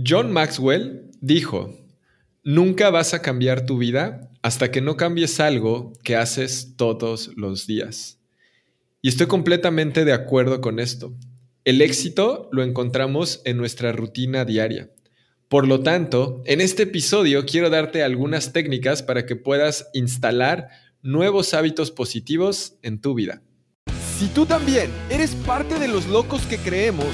John Maxwell dijo, nunca vas a cambiar tu vida hasta que no cambies algo que haces todos los días. Y estoy completamente de acuerdo con esto. El éxito lo encontramos en nuestra rutina diaria. Por lo tanto, en este episodio quiero darte algunas técnicas para que puedas instalar nuevos hábitos positivos en tu vida. Si tú también eres parte de los locos que creemos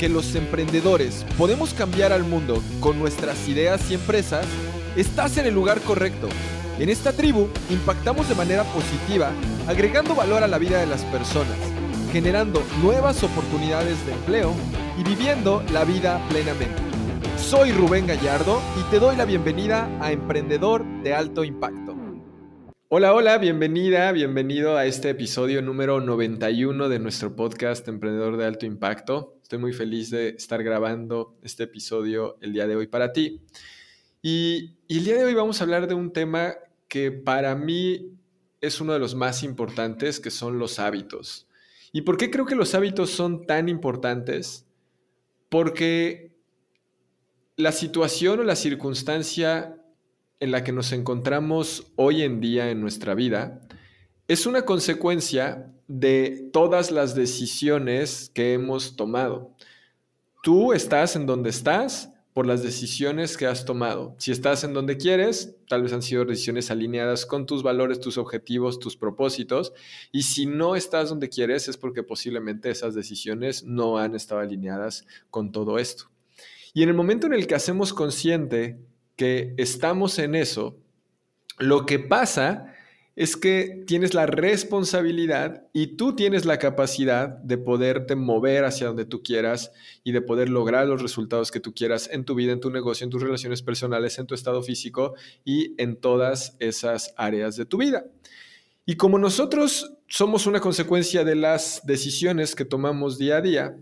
que los emprendedores podemos cambiar al mundo con nuestras ideas y empresas, estás en el lugar correcto. En esta tribu impactamos de manera positiva, agregando valor a la vida de las personas, generando nuevas oportunidades de empleo y viviendo la vida plenamente. Soy Rubén Gallardo y te doy la bienvenida a Emprendedor de Alto Impacto. Hola, hola, bienvenida, bienvenido a este episodio número 91 de nuestro podcast Emprendedor de Alto Impacto. Estoy muy feliz de estar grabando este episodio el día de hoy para ti. Y, el día de hoy vamos a hablar de un tema que para mí es uno de los más importantes, que son los hábitos. ¿Y por qué creo que los hábitos son tan importantes? Porque la situación o la circunstancia en la que nos encontramos hoy en día en nuestra vida es una consecuencia de todas las decisiones que hemos tomado. Tú estás en donde estás por las decisiones que has tomado. Si estás en donde quieres, tal vez han sido decisiones alineadas con tus valores, tus objetivos, tus propósitos. Y si no estás donde quieres, es porque posiblemente esas decisiones no han estado alineadas con todo esto. Y en el momento en el que hacemos consciente que estamos en eso, lo que pasa es que tienes la responsabilidad y tú tienes la capacidad de poderte mover hacia donde tú quieras y de poder lograr los resultados que tú quieras en tu vida, en tu negocio, en tus relaciones personales, en tu estado físico y en todas esas áreas de tu vida. Y como nosotros somos una consecuencia de las decisiones que tomamos día a día,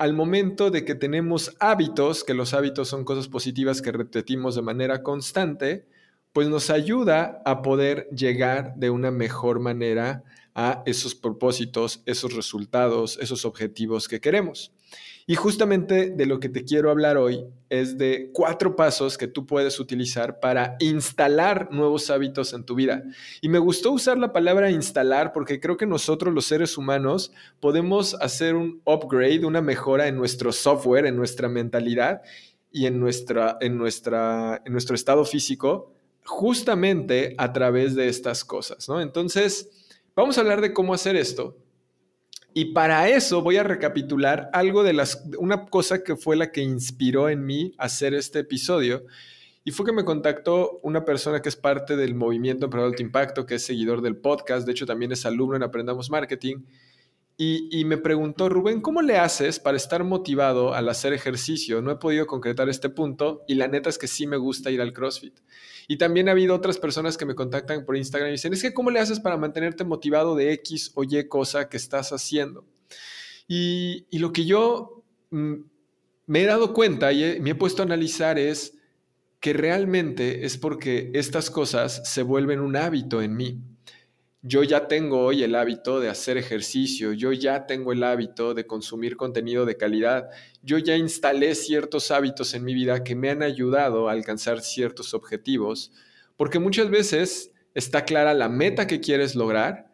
al momento de que tenemos hábitos, que los hábitos son cosas positivas que repetimos de manera constante, pues nos ayuda a poder llegar de una mejor manera a esos propósitos, esos resultados, esos objetivos que queremos. Y justamente de lo que te quiero hablar hoy es de cuatro pasos que tú puedes utilizar para instalar nuevos hábitos en tu vida. Y me gustó usar la palabra instalar porque creo que nosotros los seres humanos podemos hacer un upgrade, una mejora en nuestro software, en nuestra mentalidad y en, nuestra, en, nuestra, en nuestro estado físico justamente a través de estas cosas, ¿no? Entonces, vamos a hablar de cómo hacer esto. Y para eso voy a recapitular algo de las, una cosa que fue la que inspiró en mí hacer este episodio. Y fue que me contactó una persona que es parte del movimiento Emprendedor Alto Impacto, que es seguidor del podcast, de hecho también es alumno en Aprendamos Marketing, y, me preguntó, Rubén, ¿cómo le haces para estar motivado al hacer ejercicio? No he podido concretar este punto y la neta es que sí me gusta ir al CrossFit. Y también ha habido otras personas que me contactan por Instagram y dicen, es que ¿cómo le haces para mantenerte motivado de X o Y cosa que estás haciendo? Y, lo que yo mm, me he dado cuenta y me he puesto a analizar es que realmente es porque estas cosas se vuelven un hábito en mí yo ya tengo hoy el hábito de hacer ejercicio, yo ya tengo el hábito de consumir contenido de calidad, yo ya instalé ciertos hábitos en mi vida que me han ayudado a alcanzar ciertos objetivos, porque muchas veces está clara la meta que quieres lograr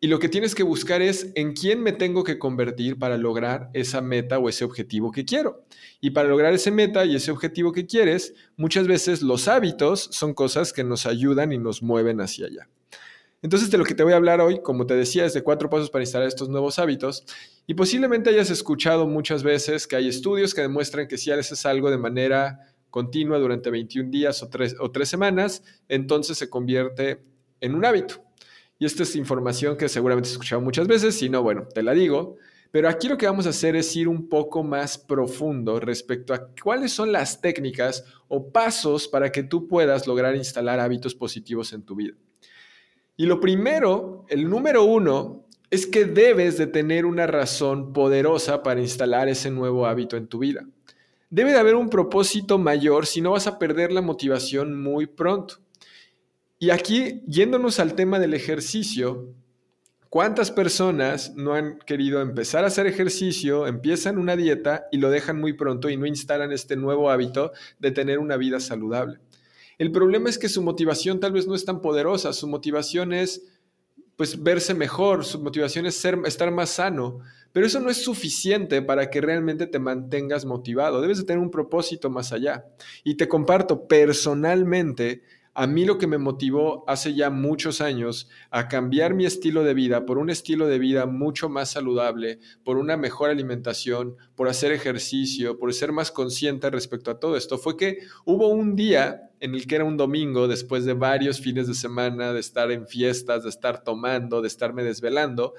y lo que tienes que buscar es en quién me tengo que convertir para lograr esa meta o ese objetivo que quiero. Y para lograr ese meta y ese objetivo que quieres, muchas veces los hábitos son cosas que nos ayudan y nos mueven hacia allá. Entonces, de lo que te voy a hablar hoy, como te decía, es de cuatro pasos para instalar estos nuevos hábitos. Y posiblemente hayas escuchado muchas veces que hay estudios que demuestran que si haces algo de manera continua durante 21 días o tres, o tres semanas, entonces se convierte en un hábito. Y esta es información que seguramente has escuchado muchas veces, si no, bueno, te la digo. Pero aquí lo que vamos a hacer es ir un poco más profundo respecto a cuáles son las técnicas o pasos para que tú puedas lograr instalar hábitos positivos en tu vida. Y lo primero, el número uno, es que debes de tener una razón poderosa para instalar ese nuevo hábito en tu vida. Debe de haber un propósito mayor, si no vas a perder la motivación muy pronto. Y aquí, yéndonos al tema del ejercicio, ¿Cuántas personas no han querido empezar a hacer ejercicio, empiezan una dieta y lo dejan muy pronto y no instalan este nuevo hábito de tener una vida saludable? El problema es que su motivación tal vez no es tan poderosa, su motivación es pues verse mejor, su motivación es ser, estar más sano, pero eso no es suficiente para que realmente te mantengas motivado, debes de tener un propósito más allá. Y te comparto personalmente, a mí lo que me motivó hace ya muchos años a cambiar mi estilo de vida por un estilo de vida mucho más saludable, por una mejor alimentación, por hacer ejercicio, por ser más consciente respecto a todo esto, fue que hubo un día en el que era un domingo, después de varios fines de semana, de estar en fiestas, de estar tomando, de estarme desvelando,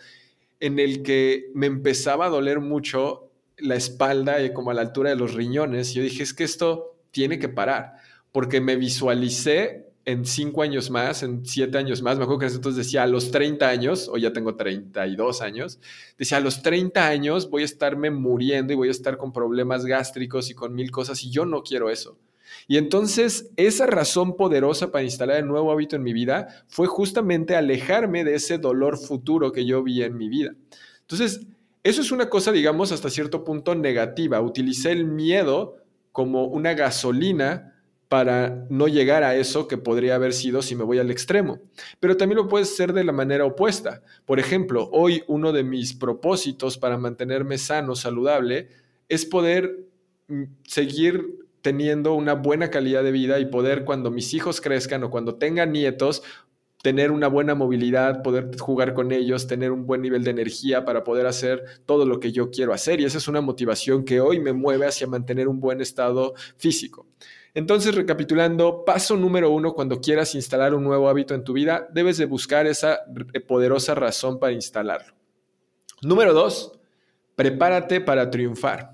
en el que me empezaba a doler mucho la espalda y como a la altura de los riñones. Yo dije, es que esto tiene que parar, porque me visualicé en cinco años más, en siete años más, me acuerdo que entonces decía a los 30 años, o ya tengo 32 años, decía a los 30 años voy a estarme muriendo y voy a estar con problemas gástricos y con mil cosas y yo no quiero eso. Y entonces esa razón poderosa para instalar el nuevo hábito en mi vida fue justamente alejarme de ese dolor futuro que yo vi en mi vida. Entonces, eso es una cosa, digamos, hasta cierto punto negativa. Utilicé el miedo como una gasolina para no llegar a eso que podría haber sido si me voy al extremo. Pero también lo puede ser de la manera opuesta. Por ejemplo, hoy uno de mis propósitos para mantenerme sano, saludable, es poder mm, seguir teniendo una buena calidad de vida y poder cuando mis hijos crezcan o cuando tengan nietos, tener una buena movilidad, poder jugar con ellos, tener un buen nivel de energía para poder hacer todo lo que yo quiero hacer. Y esa es una motivación que hoy me mueve hacia mantener un buen estado físico. Entonces, recapitulando, paso número uno, cuando quieras instalar un nuevo hábito en tu vida, debes de buscar esa poderosa razón para instalarlo. Número dos, prepárate para triunfar.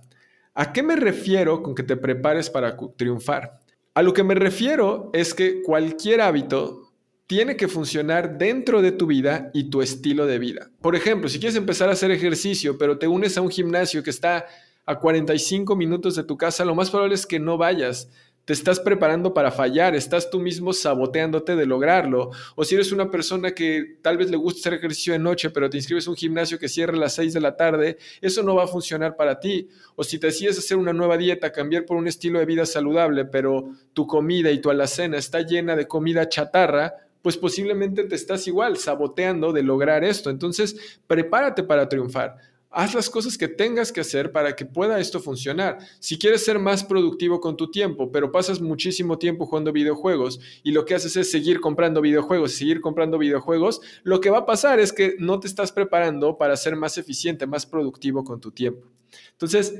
¿A qué me refiero con que te prepares para triunfar? A lo que me refiero es que cualquier hábito tiene que funcionar dentro de tu vida y tu estilo de vida. Por ejemplo, si quieres empezar a hacer ejercicio, pero te unes a un gimnasio que está a 45 minutos de tu casa, lo más probable es que no vayas te estás preparando para fallar, estás tú mismo saboteándote de lograrlo. O si eres una persona que tal vez le gusta hacer ejercicio de noche, pero te inscribes a un gimnasio que cierra a las 6 de la tarde, eso no va a funcionar para ti. O si te decides hacer una nueva dieta, cambiar por un estilo de vida saludable, pero tu comida y tu alacena está llena de comida chatarra, pues posiblemente te estás igual saboteando de lograr esto. Entonces, prepárate para triunfar. Haz las cosas que tengas que hacer para que pueda esto funcionar. Si quieres ser más productivo con tu tiempo, pero pasas muchísimo tiempo jugando videojuegos y lo que haces es seguir comprando videojuegos, seguir comprando videojuegos, lo que va a pasar es que no te estás preparando para ser más eficiente, más productivo con tu tiempo. Entonces,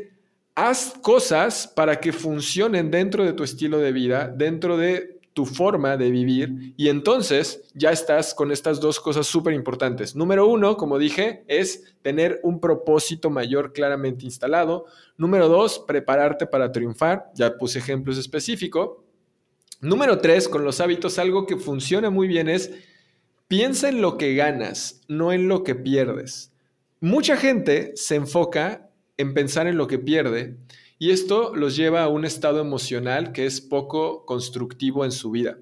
haz cosas para que funcionen dentro de tu estilo de vida, dentro de tu forma de vivir y entonces ya estás con estas dos cosas súper importantes. Número uno, como dije, es tener un propósito mayor claramente instalado. Número dos, prepararte para triunfar. Ya puse ejemplos específicos. Número tres, con los hábitos, algo que funciona muy bien es piensa en lo que ganas, no en lo que pierdes. Mucha gente se enfoca en pensar en lo que pierde y esto los lleva a un estado emocional que es poco constructivo en su vida.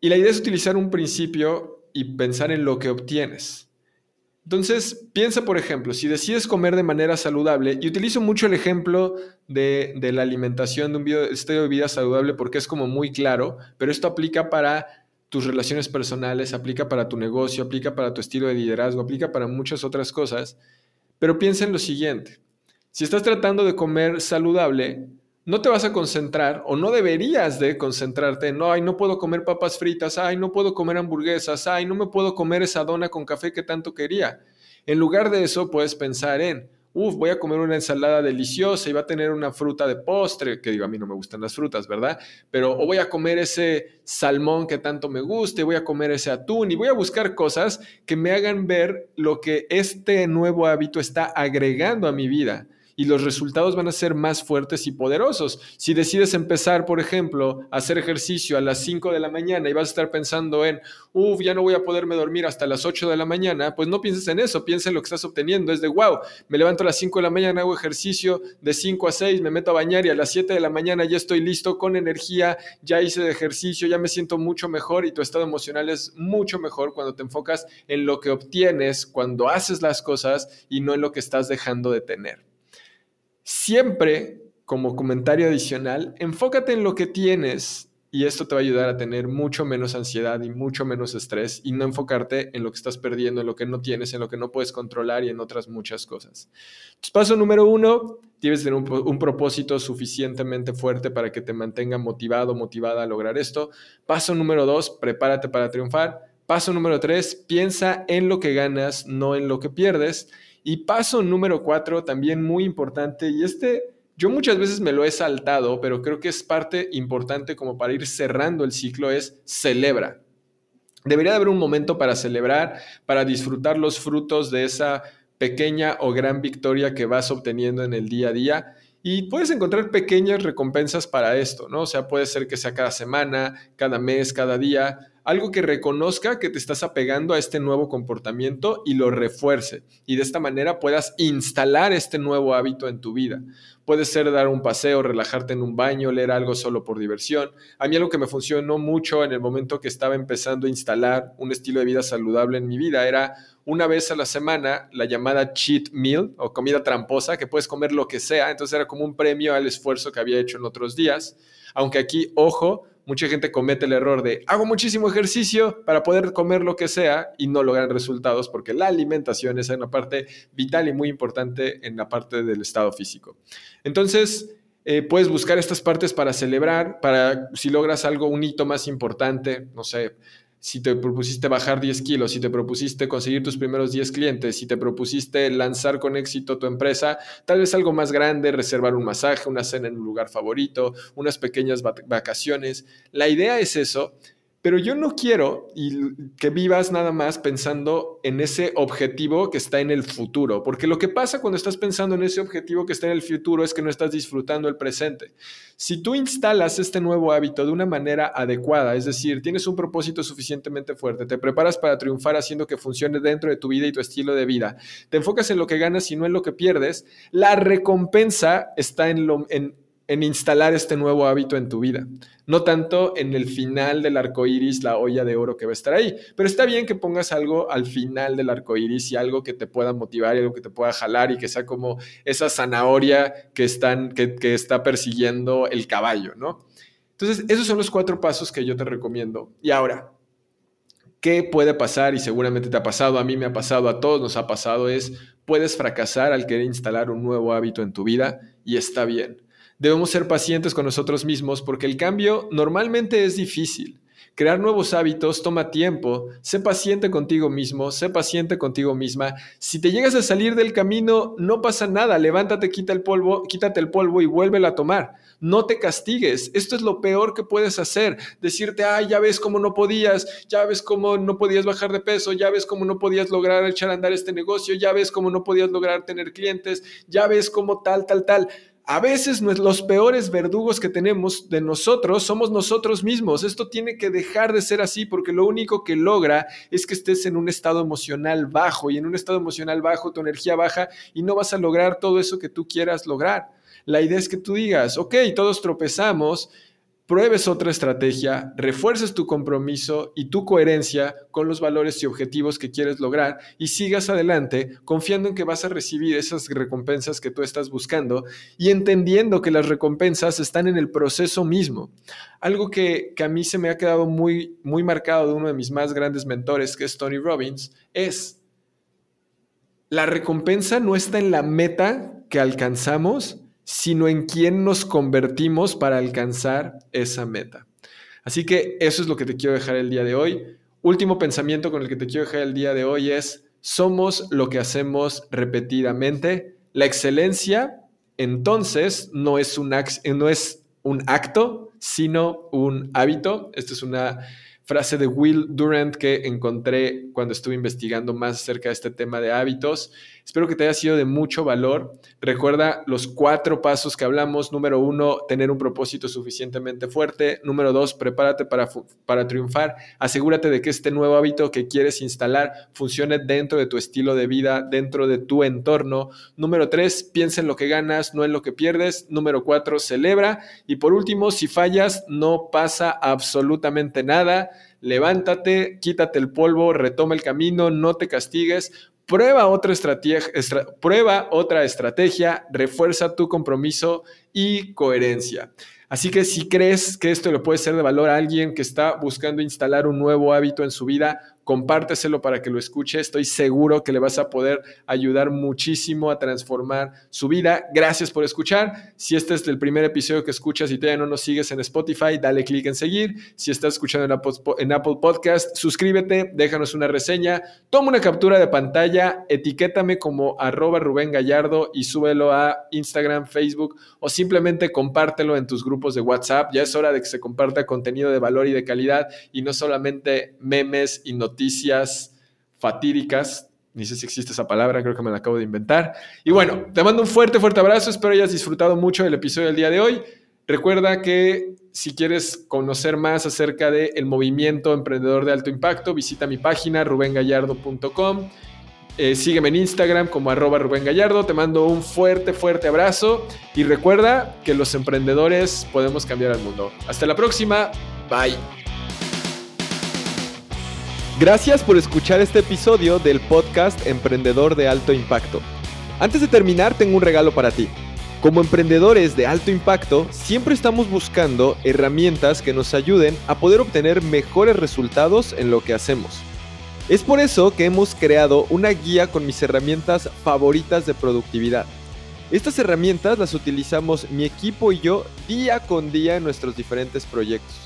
Y la idea es utilizar un principio y pensar en lo que obtienes. Entonces, piensa, por ejemplo, si decides comer de manera saludable, y utilizo mucho el ejemplo de, la alimentación, de un estilo de vida saludable, porque es como muy claro, pero esto aplica para tus relaciones personales, aplica para tu negocio, aplica para tu estilo de liderazgo, aplica para muchas otras cosas. Pero piensa en lo siguiente. Si estás tratando de comer saludable, no te vas a concentrar o no deberías de concentrarte en, no, ay, no puedo comer papas fritas, ay, no puedo comer hamburguesas, ay, no me puedo comer esa dona con café que tanto quería. En lugar de eso, puedes pensar en, uff, voy a comer una ensalada deliciosa y va a tener una fruta de postre, que digo, a mí no me gustan las frutas, ¿verdad? Pero o voy a comer ese salmón que tanto me guste, voy a comer ese atún y voy a buscar cosas que me hagan ver lo que este nuevo hábito está agregando a mi vida y los resultados van a ser más fuertes y poderosos. Si decides empezar, por ejemplo, a hacer ejercicio a las 5 de la mañana y vas a estar pensando en, uff, ya no voy a poderme dormir hasta las 8 de la mañana, pues no pienses en eso, piensa en lo que estás obteniendo. Es de, wow, me levanto a las 5 de la mañana, hago ejercicio de 5 a 6, me meto a bañar y a las 7 de la mañana ya estoy listo con energía, ya hice ejercicio, ya me siento mucho mejor y tu estado emocional es mucho mejor cuando te enfocas en lo que obtienes, cuando haces las cosas y no en lo que estás dejando de tener. Siempre, como comentario adicional, enfócate en lo que tienes y esto te va a ayudar a tener mucho menos ansiedad y mucho menos estrés y no enfocarte en lo que estás perdiendo, en lo que no tienes, en lo que no puedes controlar y en otras muchas cosas. paso número uno, que tener un, un, propósito suficientemente fuerte para que te mantenga motivado, motivada a lograr esto. Paso número dos, prepárate para triunfar. Paso número tres, piensa en lo que ganas, no en lo que pierdes. Y paso número cuatro, también muy importante, y este yo muchas veces me lo he saltado, pero creo que es parte importante como para ir cerrando el ciclo, es celebra. Debería de haber un momento para celebrar, para disfrutar los frutos de esa pequeña o gran victoria que vas obteniendo en el día a día. Y puedes encontrar pequeñas recompensas para esto, ¿no? O sea, puede ser que sea cada semana, cada mes, cada día, algo que reconozca que te estás apegando a este nuevo comportamiento y lo refuerce. Y de esta manera puedas instalar este nuevo hábito en tu vida. Puede ser dar un paseo, relajarte en un baño, leer algo solo por diversión. A mí algo que me funcionó mucho en el momento que estaba empezando a instalar un estilo de vida saludable en mi vida era una vez a la semana la llamada cheat meal o comida tramposa, que puedes comer lo que sea. Entonces era como un premio al esfuerzo que había hecho en otros días. Aunque aquí, ojo, mucha gente comete el error de hago muchísimo ejercicio para poder comer lo que sea y no logran resultados porque la alimentación es una parte vital y muy importante en la parte del estado físico. Entonces, eh, puedes buscar estas partes para celebrar, para si logras algo, un hito más importante, no sé, si te propusiste bajar 10 kilos, si te propusiste conseguir tus primeros 10 clientes, si te propusiste lanzar con éxito tu empresa, tal vez algo más grande, reservar un masaje, una cena en un lugar favorito, unas pequeñas vacaciones. La idea es eso, pero yo no quiero que vivas nada más pensando en ese objetivo que está en el futuro, porque lo que pasa cuando estás pensando en ese objetivo que está en el futuro es que no estás disfrutando el presente. Si tú instalas este nuevo hábito de una manera adecuada, es decir, tienes un propósito suficientemente fuerte, te preparas para triunfar haciendo que funcione dentro de tu vida y tu estilo de vida, te enfocas en lo que ganas y no en lo que pierdes, la recompensa está en, lo, en en instalar este nuevo hábito en tu vida. No tanto en el final del arco iris, la olla de oro que va a estar ahí. Pero está bien que pongas algo al final del arco iris y algo que te pueda motivar y algo que te pueda jalar y que sea como esa zanahoria que, que está persiguiendo el caballo, ¿no? Entonces, esos son los cuatro pasos que yo te recomiendo. Y ahora, ¿qué puede pasar? Y seguramente te ha pasado, a mí me ha pasado, a todos nos ha pasado, es puedes fracasar al querer instalar un nuevo hábito en tu vida y está bien Debemos ser pacientes con nosotros mismos porque el cambio normalmente es difícil. Crear nuevos hábitos toma tiempo. Sé paciente contigo mismo, sé paciente contigo misma. Si te llegas a salir del camino, no pasa nada. Levántate, quita el polvo, quítate el polvo y vuélvelo a tomar. No te castigues. Esto es lo peor que puedes hacer. Decirte, ay, ya ves cómo no podías, ya ves cómo no podías bajar de peso, ya ves cómo no podías lograr echar a andar este negocio, ya ves cómo no podías lograr tener clientes, ya ves cómo tal, tal, tal a veces los peores verdugos que tenemos de nosotros somos nosotros mismos. Esto tiene que dejar de ser así porque lo único que logra es que estés en un estado emocional bajo y en un estado emocional bajo tu energía baja y no vas a lograr todo eso que tú quieras lograr. La idea es que tú digas, ok, todos tropezamos, pruebes otra estrategia, refuerces tu compromiso y tu coherencia con los valores y objetivos que quieres lograr y sigas adelante confiando en que vas a recibir esas recompensas que tú estás buscando y entendiendo que las recompensas están en el proceso mismo. Algo que, a mí se me ha quedado muy, muy marcado de uno de mis más grandes mentores, que es Tony Robbins, es la recompensa no está en la meta que alcanzamos, sino en quién nos convertimos para alcanzar esa meta. Así que eso es lo que te quiero dejar el día de hoy. Último pensamiento con el que te quiero dejar el día de hoy es, somos lo que hacemos repetidamente. La excelencia, entonces, no es un, acto, sino un hábito. Esta es una frase de Will Durant que encontré cuando estuve investigando más acerca de este tema de hábitos. Espero que te haya sido de mucho valor. Recuerda los cuatro pasos que hablamos. Número uno, tener un propósito suficientemente fuerte. Número dos, prepárate para, para triunfar. Asegúrate de que este nuevo hábito que quieres instalar funcione dentro de tu estilo de vida, dentro de tu entorno. Número tres, piensa en lo que ganas, no en lo que pierdes. Número cuatro, celebra. Y por último, si fallas, no pasa absolutamente nada levántate, quítate el polvo, retoma el camino, no te castigues, prueba otra estrategia, prueba otra estrategia, refuerza tu compromiso y coherencia. Así que si crees que esto le puede ser de valor a alguien que está buscando instalar un nuevo hábito en su vida, compárteselo para que lo escuche. Estoy seguro que le vas a poder ayudar muchísimo a transformar su vida. Gracias por escuchar. Si este es el primer episodio que escuchas y todavía no nos sigues en Spotify, dale clic en seguir. Si estás escuchando en Apple, Podcast, suscríbete, déjanos una reseña, toma una captura de pantalla, etiquétame como arroba Rubén Gallardo y súbelo a Instagram, Facebook o simplemente compártelo en tus grupos de WhatsApp. Ya es hora de que se comparta contenido de valor y de calidad y no solamente memes y noticias noticias fatídicas. Ni sé si existe esa palabra, creo que me la acabo de inventar. Y bueno, te mando un fuerte, fuerte abrazo. Espero hayas disfrutado mucho del episodio del día de hoy. Recuerda que si quieres conocer más acerca del movimiento emprendedor de alto impacto, visita mi página rubengallardo.com. Eh, sígueme en Instagram como arroba Rubén. Te mando un fuerte, fuerte abrazo. Y recuerda que los emprendedores podemos cambiar al mundo. Hasta la próxima. Bye. Gracias por escuchar este episodio del podcast Emprendedor de Alto Impacto. Antes de terminar, tengo un regalo para ti. Como emprendedores de alto impacto, siempre estamos buscando herramientas que nos ayuden a poder obtener mejores resultados en lo que hacemos. Es por eso que hemos creado una guía con mis herramientas favoritas de productividad. Estas herramientas las utilizamos mi equipo y yo día con día en nuestros diferentes proyectos.